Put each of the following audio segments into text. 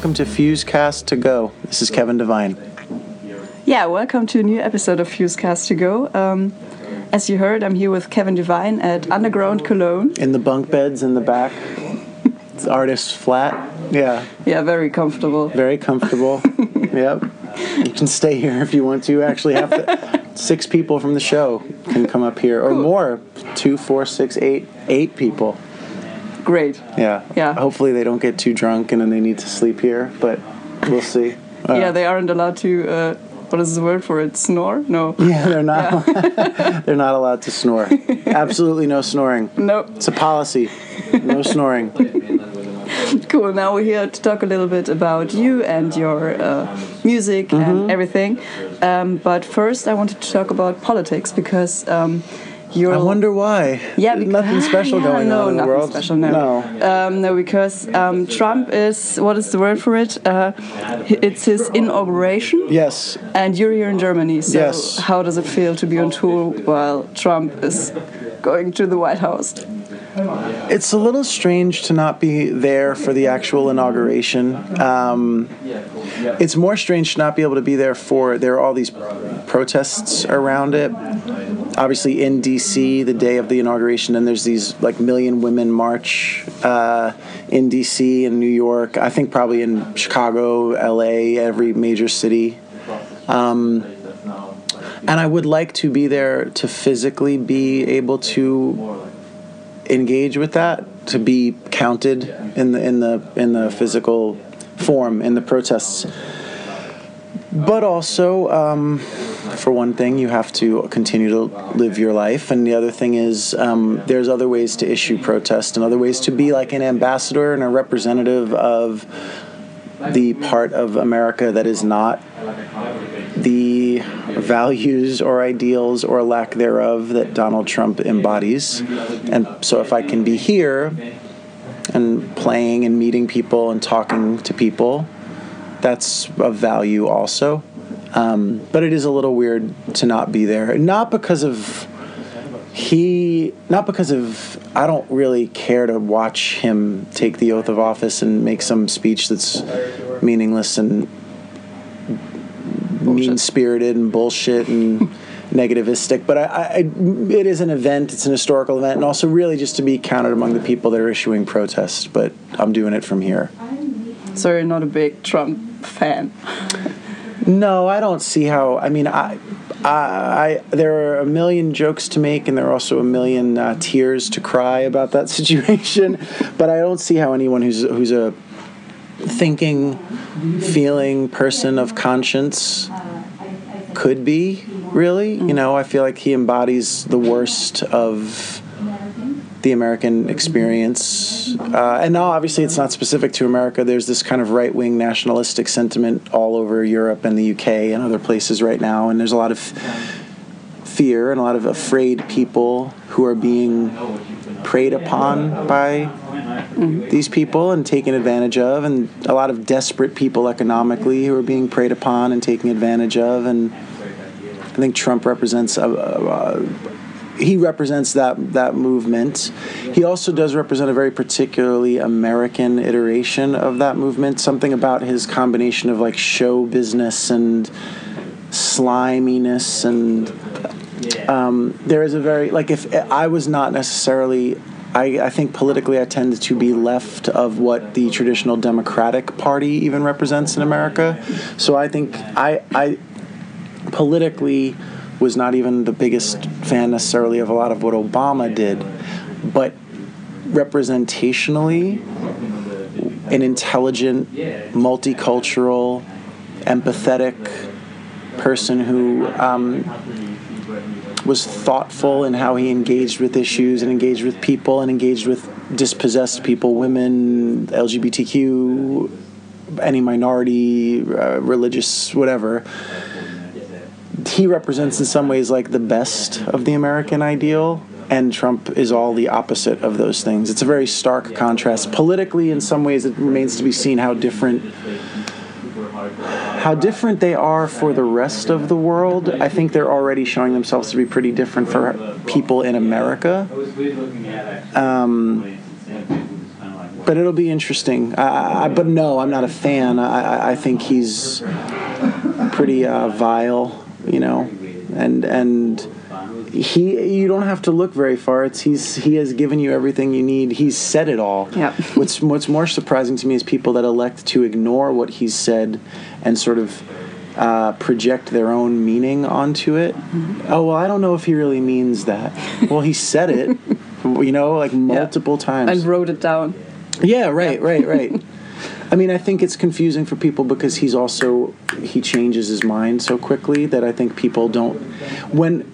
Welcome to Fusecast to Go. This is Kevin Devine. Yeah, welcome to a new episode of Fusecast to Go. Um, as you heard, I'm here with Kevin Devine at Underground Cologne. In the bunk beds in the back. it's artist flat. Yeah, Yeah, very comfortable. very comfortable. yep. You can stay here if you want to. Actually, have to. Six people from the show can come up here, or Cool. more. Two, four, six, eight, eight people. Great. Yeah. Yeah. Hopefully they don't get too drunk and then they need to sleep here, but we'll see. Uh, yeah, they aren't allowed to. Uh, what is the word for it? Snore? No. Yeah, they're not. they're not allowed to snore. Absolutely no snoring. No. It's a policy. No snoring. Cool. Now we're here to talk a little bit about you and your uh, music Mm-hmm. and everything. Um, but first, I wanted to talk about politics because um, you're. I wonder why. Yeah, because, nothing special yeah, going no, on in the world. Special, no. no. Um, no, because um, Trump is what is the word for it? Uh, it's his inauguration, Yes. and you're here in Germany. So Yes. how does it feel to be on tour while Trump is going to the White House? It's a little strange to not be there for the actual inauguration. Um, it's more strange to not be able to be there for. There are all these protests around it. Obviously, in D.C., the day of the inauguration, and there's these like million women march uh, in D.C. and New York. I think probably in Chicago, L.A., every major city. Um, and I would like to be there to physically be able to engage with that to be counted in the in the in the physical form in the protests. But also um, for one thing you have to continue to live your life. And the other thing is um, there's other ways to issue protest and other ways to be like an ambassador and a representative of the part of america that is not the values or ideals or lack thereof that Donald Trump embodies. And so if I can be here and playing and meeting people and talking to people, that's of value also. Um, but it is a little weird to not be there. Not because of he, not because of, I don't really care to watch him take the oath of office and make some speech that's meaningless and mean spirited and bullshit and negativistic. But I, I, it is an event. It's an historical event, and also really just to be counted among the people that are issuing protests. But I'm doing it from here. So you're not a big Trump fan. No, I don't see how. I mean, I. I, I there are a million jokes to make, and there are also a million uh, tears to cry about that situation. but I don't see how anyone who's who's a thinking, feeling person of conscience could be really. You know, I feel like he embodies the worst of the American experience. Uh, and now, obviously, it's not specific to America. There's this kind of right wing nationalistic sentiment all over Europe and the UK and other places right now. And there's a lot of fear and a lot of afraid people who are being preyed upon by these people and taken advantage of, and a lot of desperate people economically who are being preyed upon and taken advantage of. And I think Trump represents a, a, a he represents that that movement. He also does represent a very particularly American iteration of that movement. Something about his combination of like show business and sliminess and um, there is a very like if I was not necessarily I, I think politically I tend to be left of what the traditional Democratic Party even represents in America. So I think I I politically was not even the biggest fan necessarily of a lot of what Obama did, but representationally, an intelligent, multicultural, empathetic person who um, was thoughtful in how he engaged with issues and engaged with people and engaged with dispossessed people, women, LGBTQ, any minority, uh, religious, whatever he represents in some ways like the best of the American ideal, and Trump is all the opposite of those things. It's a very stark contrast. Politically, in some ways, it remains to be seen how different how different they are for the rest of the world. I think they're already showing themselves to be pretty different for people in America. Um, but it'll be interesting. I, I, but no, I'm not a fan. I, I- I think he's pretty uh, vile, you know, and and he you don't have to look very far. It's he's he has given you everything you need. He's said it all. Yeah. What's what's more surprising to me is people that elect to ignore what he's said and sort of. Uh, project their own meaning onto it. Oh well, I don't know if he really means that. well, he said it, you know, like multiple times. And wrote it down. Yeah, right, right, right. I mean, I think it's confusing for people because he's also he changes his mind so quickly that I think people don't when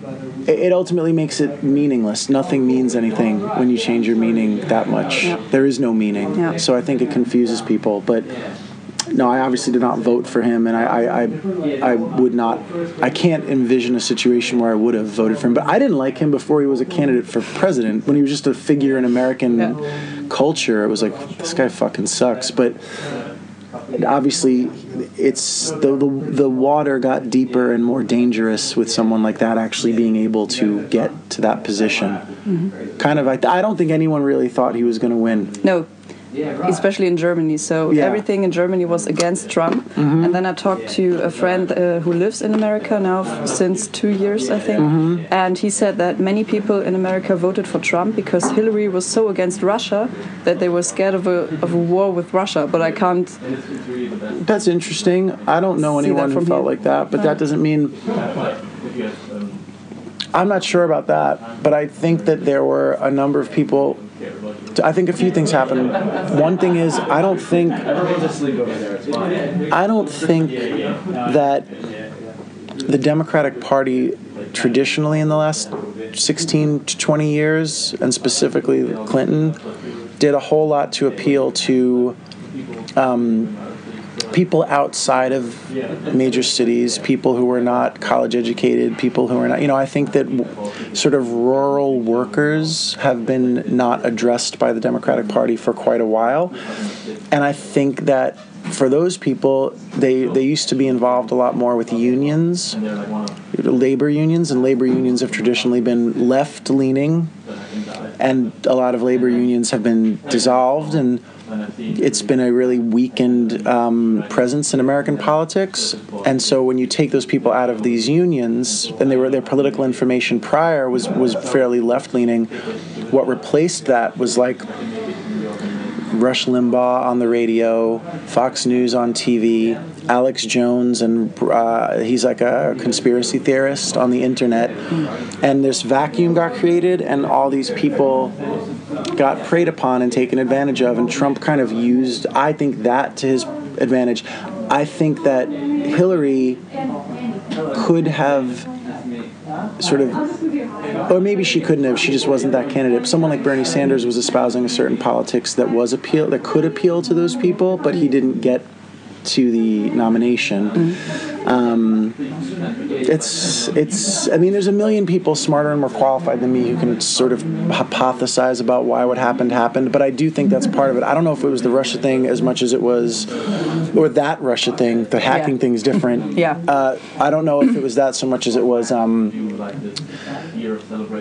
it ultimately makes it meaningless. Nothing means anything when you change your meaning that much. Yeah. There is no meaning. Yeah. So I think it confuses people, but no, I obviously did not vote for him, and I, I, I, I would not. I can't envision a situation where I would have voted for him. But I didn't like him before he was a candidate for president. When he was just a figure in American Yeah. Culture, it was like this guy fucking sucks. But obviously, it's the, the the water got deeper and more dangerous with someone like that actually being able to get to that position. Mm-hmm. Kind of, I, I don't think anyone really thought he was going to win. No, especially in Germany. So Yeah. everything in Germany was against Trump. Mm-hmm. And then I talked to a friend uh, who lives in America now f- since two years, I think. Mm-hmm. And he said that many people in America voted for Trump because Hillary was so against Russia that they were scared of a, of a war with Russia. But I can't. That's interesting. I don't know anyone who felt here. like that, but that doesn't mean. I'm not sure about that, but I think that there were a number of people. I think a few things happened. One thing is, I don't think. I don't think that the Democratic Party traditionally in the last 16 to 20 years, and specifically Clinton, did a whole lot to appeal to um, people outside of major cities, people who are not college educated, people who are not, you know, I think that sort of rural workers have been not addressed by the Democratic Party for quite a while. And I think that for those people, they, they used to be involved a lot more with unions, labor unions, and labor unions have traditionally been left leaning, and a lot of labor unions have been dissolved and it's been a really weakened um, presence in American politics. And so when you take those people out of these unions, and they were their political information prior was was fairly left leaning. What replaced that was like Rush Limbaugh on the radio, Fox News on TV, Alex Jones, and uh, he's like a conspiracy theorist on the internet. And this vacuum got created, and all these people got preyed upon and taken advantage of. And Trump kind of used, I think, that to his advantage. I think that Hillary could have sort of or maybe she couldn't have she just wasn't that candidate someone like bernie sanders was espousing a certain politics that was appeal that could appeal to those people but he didn't get to the nomination. Um, it's it's i mean there's a million people smarter and more qualified than me who can sort of hypothesize about why what happened happened but i do think that's part of it. I don't know if it was the russia thing as much as it was or that russia thing. The hacking Yeah. thing's different. Yeah. uh, i don't know if it was that so much as it was um,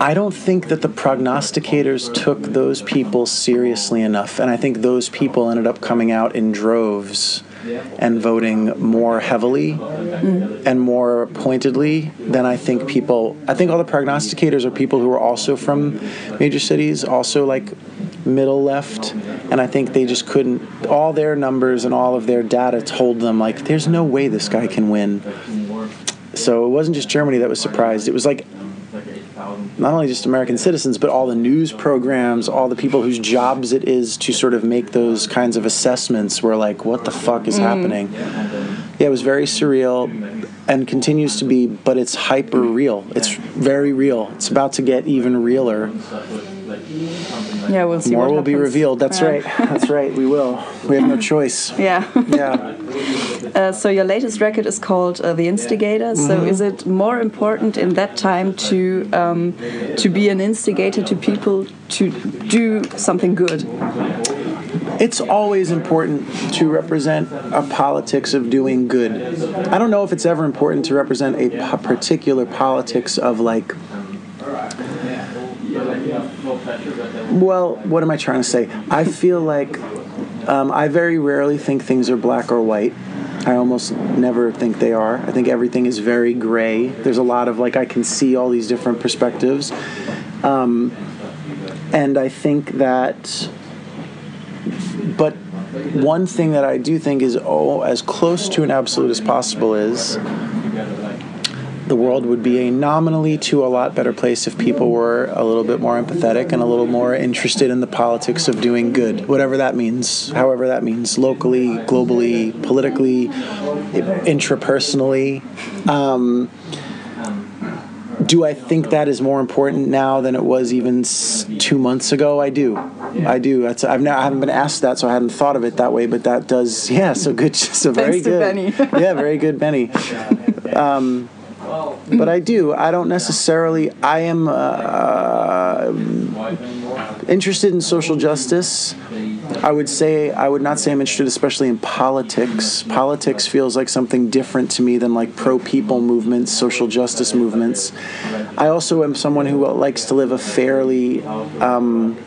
I don't think that the prognosticators took those people seriously enough, and I think those people ended up coming out in droves and voting more heavily mm-hmm. and more pointedly than I think people. I think all the prognosticators are people who are also from major cities, also like middle left, and I think they just couldn't. All their numbers and all of their data told them like, "There's no way this guy can win." So it wasn't just Germany that was surprised. It was like not only just American citizens, but all the news programs, all the people whose jobs it is to sort of make those kinds of assessments were like, what the fuck is mm-hmm. happening? Yeah, it was very surreal and continues to be, but it's hyper real. It's very real. It's about to get even realer. Yeah, we'll see. More will be revealed. That's Yeah. right. That's right. We will. We have no choice. Yeah. Yeah. Uh, so your latest record is called uh, The Instigator. So Mm-hmm. is it more important in that time to um, to be an instigator to people to do something good? It's always important to represent a politics of doing good. I don't know if it's ever important to represent a particular politics of like. Well, what am I trying to say? I feel like Um, I very rarely think things are black or white. I almost never think they are. I think everything is very gray. There's a lot of like I can see all these different perspectives, um, and I think that. But one thing that I do think is oh as close to an absolute as possible is the world would be a nominally to a lot better place if people were a little bit more empathetic and a little more interested in the politics of doing good, whatever that means, however that means, locally, globally, politically, intrapersonally. Um, do I think that is more important now than it was even two months ago? I do. I do. That's, I've now, I haven't been asked that, so I hadn't thought of it that way. But that does, yeah. So good. So very Thanks good. Benny. yeah, very good, Benny. Um, but I do. I don't necessarily. I am uh, interested in social justice. I would say I would not say I'm interested, especially in politics. Politics feels like something different to me than like pro people movements, social justice movements. I also am someone who likes to live a fairly. Um,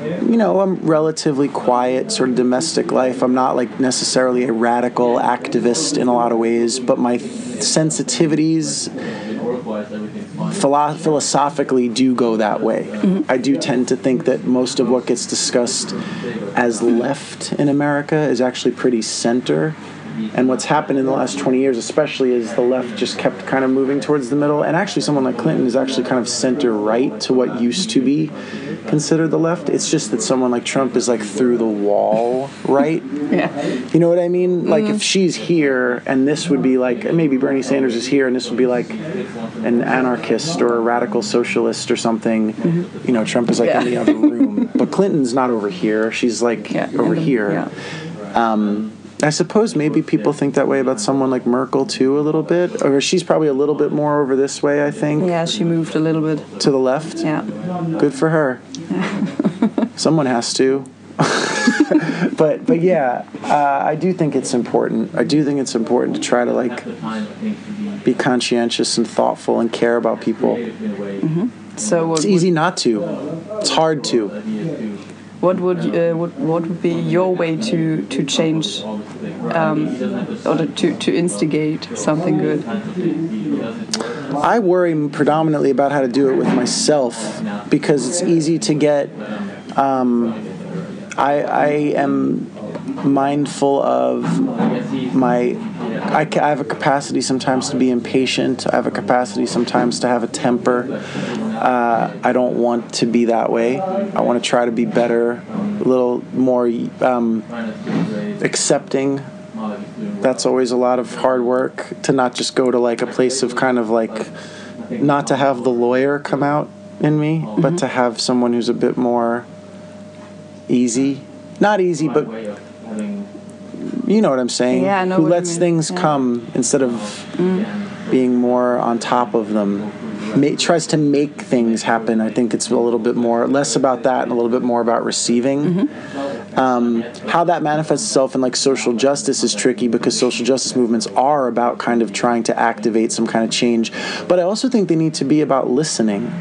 you know, I'm relatively quiet, sort of domestic life. I'm not like necessarily a radical activist in a lot of ways, but my sensitivities philo- philosophically do go that way. Mm-hmm. I do tend to think that most of what gets discussed as left in America is actually pretty center and what's happened in the last 20 years, especially, is the left just kept kind of moving towards the middle. And actually, someone like Clinton is actually kind of center right to what used to be considered the left. It's just that someone like Trump is like through the wall right. yeah. You know what I mean? Like mm-hmm. if she's here and this would be like maybe Bernie Sanders is here and this would be like an anarchist or a radical socialist or something. Mm-hmm. You know, Trump is like yeah. in the other room, but Clinton's not over here. She's like yeah, over here. Yeah. Um, I suppose maybe people think that way about someone like Merkel too, a little bit. Or she's probably a little bit more over this way, I think. Yeah, she moved a little bit to the left. Yeah, good for her. someone has to. but but yeah, uh, I do think it's important. I do think it's important to try to like be conscientious and thoughtful and care about people. Mm-hmm. So it's easy not to. It's hard to what would uh, what, what would be your way to to change um, or to to instigate something good? I worry predominantly about how to do it with myself because it's easy to get. Um, I I am mindful of my I, I, have a capacity sometimes to be impatient. I have a capacity sometimes to have a temper. Uh, I don't want to be that way. I want to try to be better, a little more um, accepting. That's always a lot of hard work to not just go to like a place of kind of like, not to have the lawyer come out in me, mm-hmm. but to have someone who's a bit more easy. Not easy, but you know what I'm saying? Yeah, Who lets things yeah. come instead of mm. being more on top of them ma- tries to make things happen. I think it's a little bit more less about that and a little bit more about receiving. Mm-hmm. Um, how that manifests itself in like social justice is tricky because social justice movements are about kind of trying to activate some kind of change, but I also think they need to be about listening.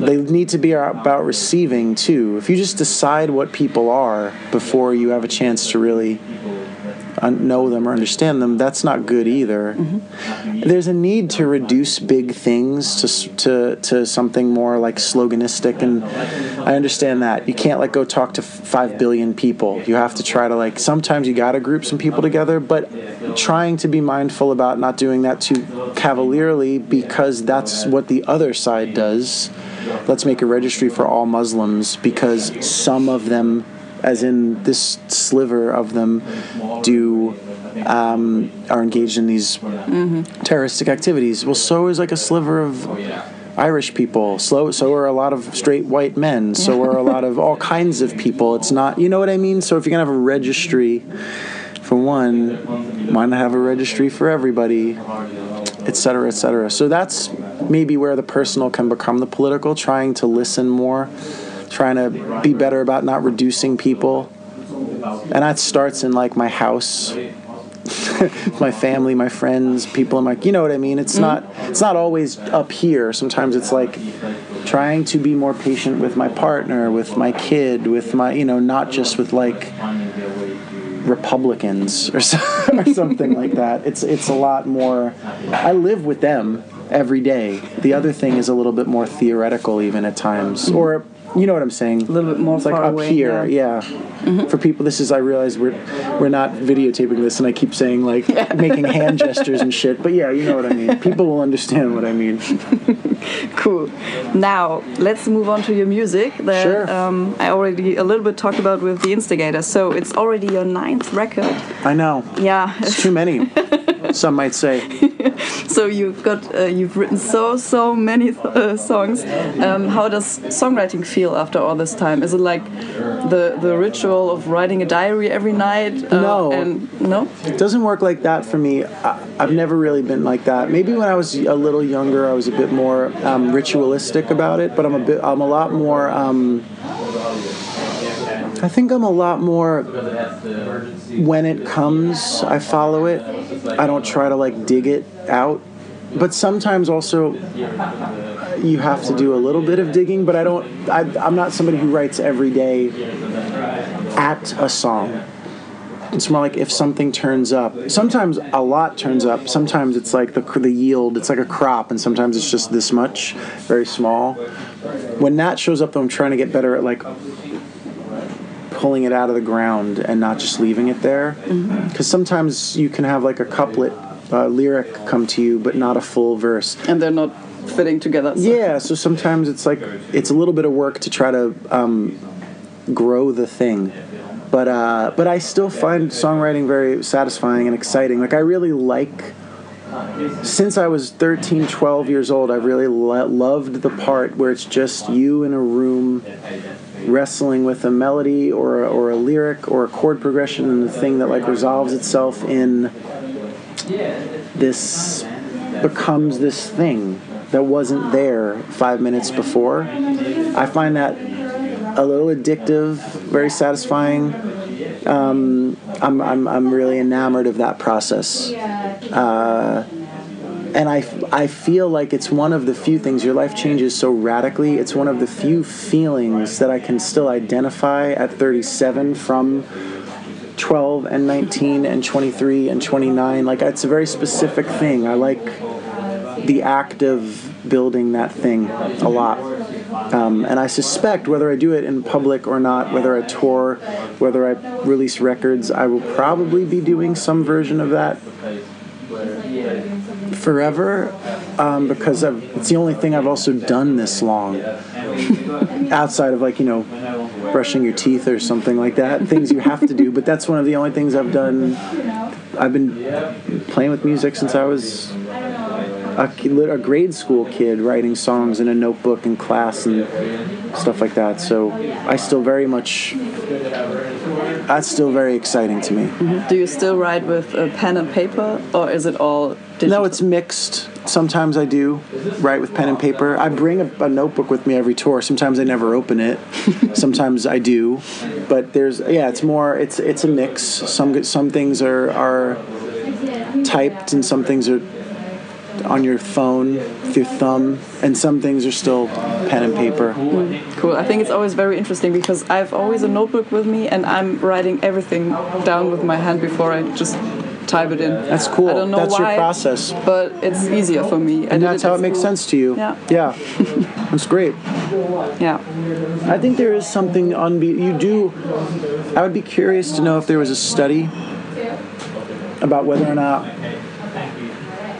They need to be about receiving too. If you just decide what people are before you have a chance to really know them or understand them, that's not good either. Mm-hmm. There's a need to reduce big things to, to, to something more like sloganistic, and I understand that. You can't like go talk to five billion people. You have to try to like, sometimes you gotta group some people together, but trying to be mindful about not doing that too cavalierly because that's what the other side does. Let's make a registry for all Muslims because some of them as in this sliver of them do um, are engaged in these mm-hmm. terroristic activities. Well, so is like a sliver of Irish people. So so are a lot of straight white men. So are a lot of all kinds of people. It's not you know what I mean. So if you're gonna have a registry for one, why not have a registry for everybody? Et cetera, et cetera. So that's maybe where the personal can become the political, trying to listen more trying to be better about not reducing people. And that starts in like my house, my family, my friends, people in my you know what I mean? It's mm-hmm. not it's not always up here. Sometimes it's like trying to be more patient with my partner, with my kid, with my you know, not just with like Republicans or, so, or something like that. It's it's a lot more. I live with them every day. The other thing is a little bit more theoretical, even at times, or you know what I'm saying. A little bit more It's like up away, here, yeah. yeah. For people, this is I realize we're we're not videotaping this, and I keep saying like making hand gestures and shit. But yeah, you know what I mean. People will understand what I mean. Cool. Now let's move on to your music that Sure. um, I already a little bit talked about with the Instigator. So it's already your ninth record. I know. Yeah. It's too many. Some might say. so you've got uh, you've written so so many uh, songs. Um, how does songwriting feel after all this time? Is it like the the ritual of writing a diary every night? Uh, No. And no. It doesn't work like that for me. I, I've never really been like that. Maybe when I was a little younger, I was a bit more um, ritualistic about it. But I'm a bit. I'm a lot more. Um, I think I'm a lot more. When it comes, I follow it. I don't try to like dig it out. But sometimes also, you have to do a little bit of digging. But I don't. I, I'm not somebody who writes every day at a song. It's more like if something turns up. Sometimes a lot turns up. Sometimes it's like the the yield. It's like a crop, and sometimes it's just this much, very small. When that shows up, though, I'm trying to get better at like pulling it out of the ground and not just leaving it there. Because sometimes you can have like a couplet, uh, lyric come to you, but not a full verse. And they're not fitting together. so- Yeah, so sometimes it's like it's a little bit of work to try to um, grow the thing. But uh, but I still find songwriting very satisfying and exciting. Like I really like since I was 13, 12 years old, I've really lo- loved the part where it's just you in a room wrestling with a melody or a, or a lyric or a chord progression and the thing that like resolves itself in this becomes this thing that wasn't there five minutes before. I find that a little addictive, very satisfying. Um, I'm, I'm, I'm really enamored of that process. Uh, and I, I feel like it's one of the few things your life changes so radically it's one of the few feelings that i can still identify at 37 from 12 and 19 and 23 and 29 like it's a very specific thing. I like the act of building that thing a lot. Um, and i suspect whether i do it in public or not whether i tour whether i release records i will probably be doing some version of that forever um, because I've, it's the only thing I've also done this long. Outside of like you know brushing your teeth or something like that, things you have to do. But that's one of the only things I've done. I've been playing with music since I was a, a grade school kid, writing songs in a notebook in class and stuff like that. So I still very much. That's still very exciting to me. Mm-hmm. Do you still write with a pen and paper, or is it all digital? No, it's mixed. Sometimes I do write with pen and paper. I bring a, a notebook with me every tour. Sometimes I never open it. Sometimes I do, but there's yeah, it's more. It's it's a mix. Some some things are are typed and some things are on your phone with your thumb, and some things are still pen and paper. Cool. I think it's always very interesting because I've always a notebook with me and I'm writing everything down with my hand before I just type it in. That's cool. I don't know That's why, your process, but it's easier for me. And that's it how it makes sense to you. Yeah. yeah, that's great. Yeah. I think there is something unbe- you do. I would be curious to know if there was a study about whether or not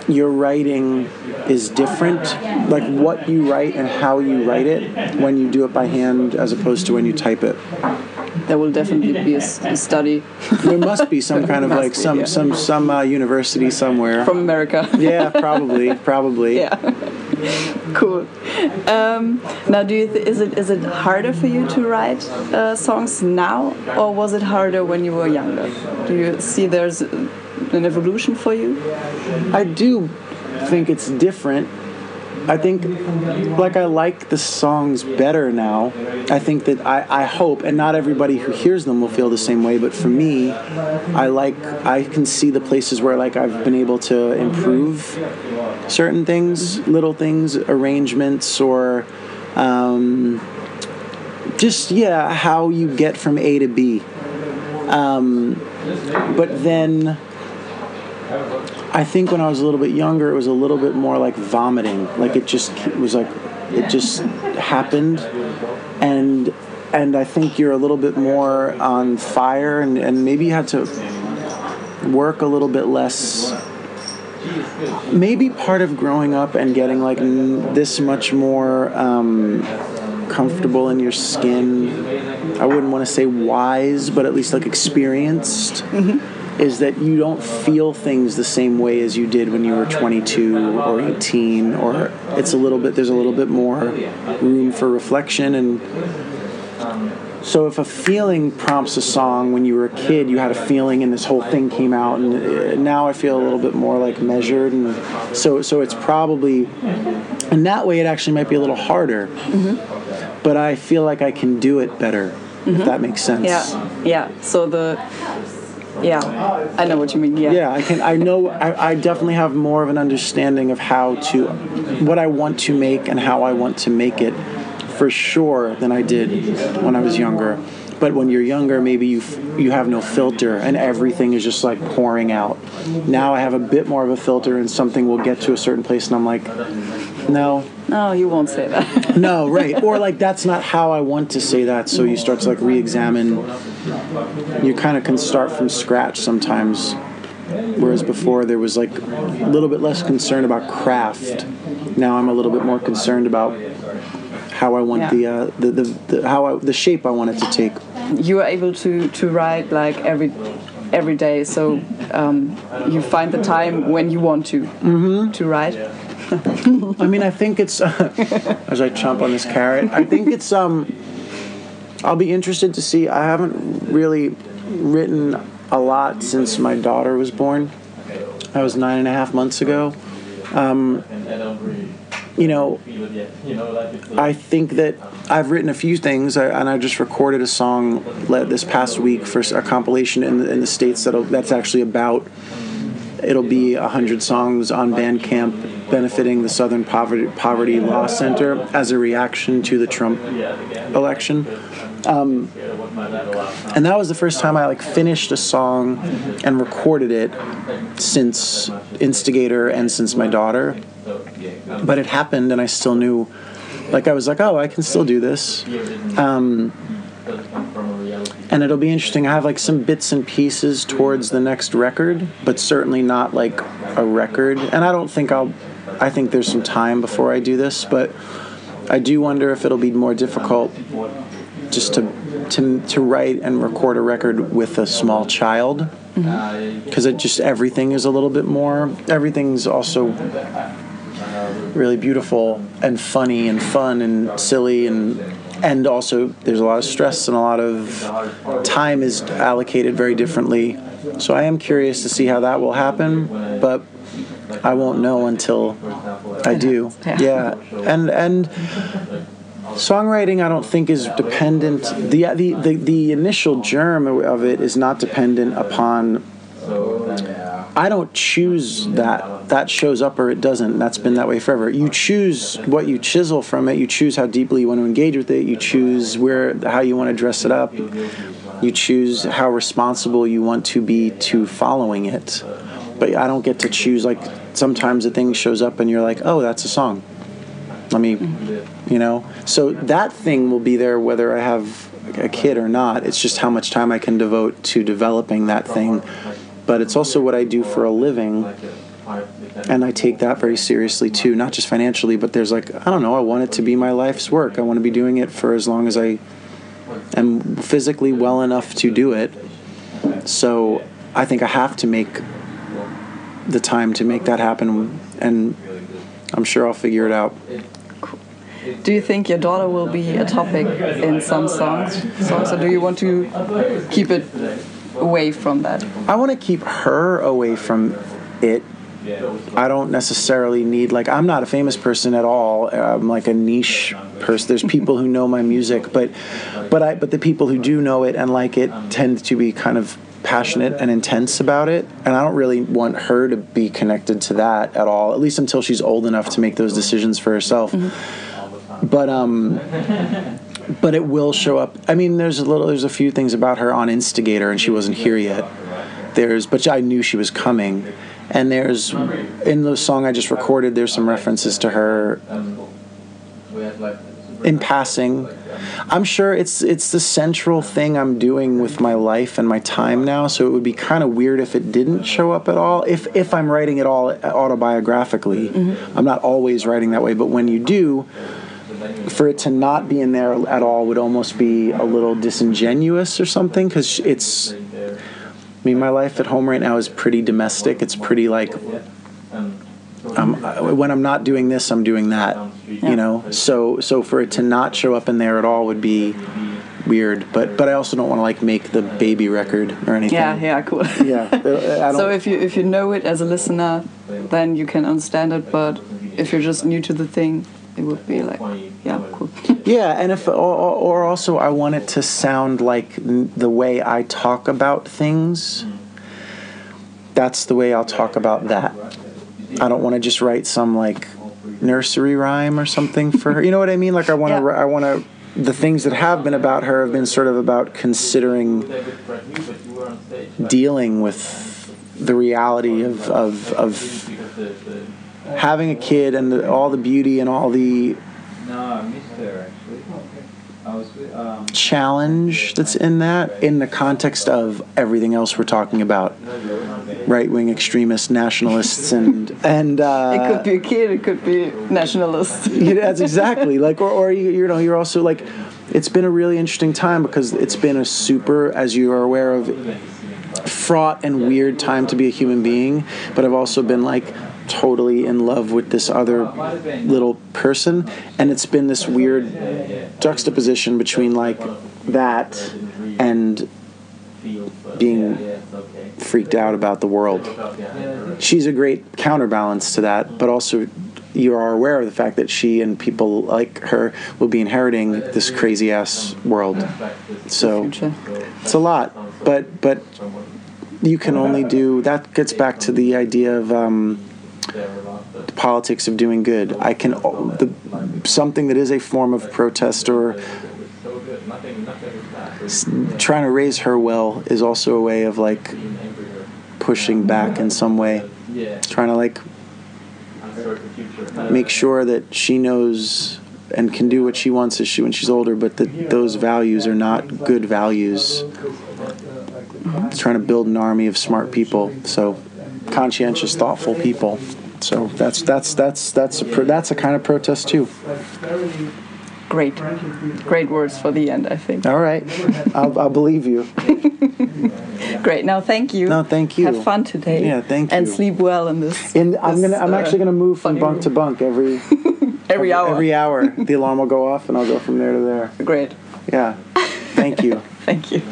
your writing is different, like what you write and how you write it when you do it by hand as opposed to when you type it. There will definitely be a study There must be some kind of like be, some yeah. some some uh, university somewhere. from America. yeah, probably, probably. yeah. Cool. Um, now, do you is it is it harder for you to write uh, songs now, or was it harder when you were younger? Do you see there's an evolution for you? I do think it's different. I think, like, I like the songs better now. I think that I, I hope, and not everybody who hears them will feel the same way, but for me, I like, I can see the places where, like, I've been able to improve certain things, little things, arrangements, or um, just, yeah, how you get from A to B. Um, but then I think when I was a little bit younger, it was a little bit more like vomiting. Like it just it was like it just happened, and and I think you're a little bit more on fire, and, and maybe you had to work a little bit less. Maybe part of growing up and getting like n- this much more um, comfortable in your skin. I wouldn't want to say wise, but at least like experienced. Is that you don't feel things the same way as you did when you were 22 or 18, or it's a little bit, there's a little bit more room for reflection and so if a feeling prompts a song when you were a kid, you had a feeling and this whole thing came out, and uh, now I feel a little bit more like measured, and so so it's probably, in that way it actually might be a little harder, but I feel like I can do it better, if that makes sense. Yeah, yeah. So the yeah, I know what you mean. Yeah. Yeah, I can. I know. I, I definitely have more of an understanding of how to, what I want to make and how I want to make it, for sure than I did when I was younger. But when you're younger, maybe you f- you have no filter and everything is just like pouring out. Now I have a bit more of a filter and something will get to a certain place and I'm like, no, No, you won't say that. no, right. Or like that's not how I want to say that. So you start to like re-examine. You kind of can start from scratch sometimes. Whereas before there was like a little bit less concern about craft. Now I'm a little bit more concerned about how I want Yeah. the, uh, the, the the how I, the shape I want it to take. you are able to to write like every every day, so um, you find the time when you want to to write. I mean, I think it's as I chomp on this carrot. I think it's um. I'll be interested to see. I haven't really written a lot since my daughter was born. That was nine and a half months ago. Um, you know, I think that I've written a few things, and I just recorded a song this past week for a compilation in the, in the states that'll, that's actually about it'll be 100 songs on Bandcamp benefiting the Southern Poverty, Poverty Law Center as a reaction to the Trump election. Um, and that was the first time I like finished a song and recorded it since Instigator and since my daughter. But it happened, and I still knew, like I was like, oh, I can still do this. Um, and it'll be interesting. I have like some bits and pieces towards the next record, but certainly not like a record. And I don't think I'll. I think there's some time before I do this, but I do wonder if it'll be more difficult just to to to write and record a record with a small child because it just everything is a little bit more. Everything's also really beautiful and funny and fun and silly and and also there's a lot of stress and a lot of time is allocated very differently. So i am curious to see how that will happen but i won't know until i do. Yeah. and and songwriting i don't think is dependent the the the, the initial germ of it is not dependent upon I don't choose that. That shows up or it doesn't. That's been that way forever. You choose what you chisel from it. You choose how deeply you want to engage with it. You choose where how you want to dress it up. You choose how responsible you want to be to following it. But I don't get to choose like sometimes a thing shows up and you're like, "Oh, that's a song." Let me you know. So that thing will be there whether I have a kid or not. It's just how much time I can devote to developing that thing but it's also what I do for a living. And I take that very seriously too, not just financially, but there's like, I don't know, I want it to be my life's work. I want to be doing it for as long as I am physically well enough to do it. So I think I have to make the time to make that happen, and I'm sure I'll figure it out. Do you think your daughter will be a topic in some songs? Songs, or do you want to keep it away from that? I want to keep her away from it. I don't necessarily need like I'm not a famous person at all. I'm like a niche person. There's people who know my music, but but I but the people who do know it and like it tend to be kind of passionate and intense about it, and I don't really want her to be connected to that at all. At least until she's old enough to make those decisions for herself. But um but it will show up. I mean, there's a little, there's a few things about her on Instigator, and she wasn't here yet. there's but I knew she was coming, and there's in the song I just recorded. There's some references to her in passing. I'm sure it's it's the central thing I'm doing with my life and my time now. So it would be kind of weird if it didn't show up at all. If if I'm writing it all autobiographically, mm-hmm. I'm not always writing that way. But when you do, for it to not be in there at all would almost be a little disingenuous or something because it's. I mean, my life at home right now is pretty domestic. It's pretty like I'm, when I'm not doing this, I'm doing that. You know, so so for it to not show up in there at all would be weird. But but I also don't want to like make the baby record or anything. Yeah, yeah, cool. yeah. so if you if you know it as a listener, then you can understand it. But if you're just new to the thing, it would be like, yeah, cool. yeah, and if or, or also I want it to sound like the way I talk about things. That's the way I'll talk about that. I don't want to just write some like nursery rhyme or something for her. You know what I mean? Like I want to. Yeah. I want to. The things that have been about her have been sort of about considering dealing with the reality of of, of having a kid and the, all the beauty and all the challenge that's in that in the context of everything else we're talking about. Right wing extremists nationalists and and uh, it could be a kid it could be nationalists yeah, that's exactly like or, or you, you know you're also like it's been a really interesting time because it's been a super as you are aware of fraught and weird time to be a human being but i've also been like totally in love with this other little person. And it's been this weird juxtaposition between like that and being freaked out about the world. She's a great counterbalance to that but also you are aware of the fact that she and people like her will be inheriting this crazy ass world. So it's a lot but but you can only do that gets back to the idea of um, the politics of doing good. I can the, something that is a form of protest or trying to raise her well is also a way of like pushing back in some way, trying to like make sure that she knows and can do what she wants as she when she's older, but that those values are not good values. Mm-hmm. trying to build an army of smart people. So conscientious, thoughtful people. So that's that's that's that's a pro- that's a kind of protest too. Great, great words for the end. I think. All right, I'll, I'll believe you. Great. Now, thank you. No, thank you. Have fun today. Yeah, thank you. And sleep well in this. In, I'm gonna. I'm uh, actually gonna move from bunk room. to bunk every. every hour. Every hour, the alarm will go off, and I'll go from there to there. Great. Yeah. Thank you. thank you.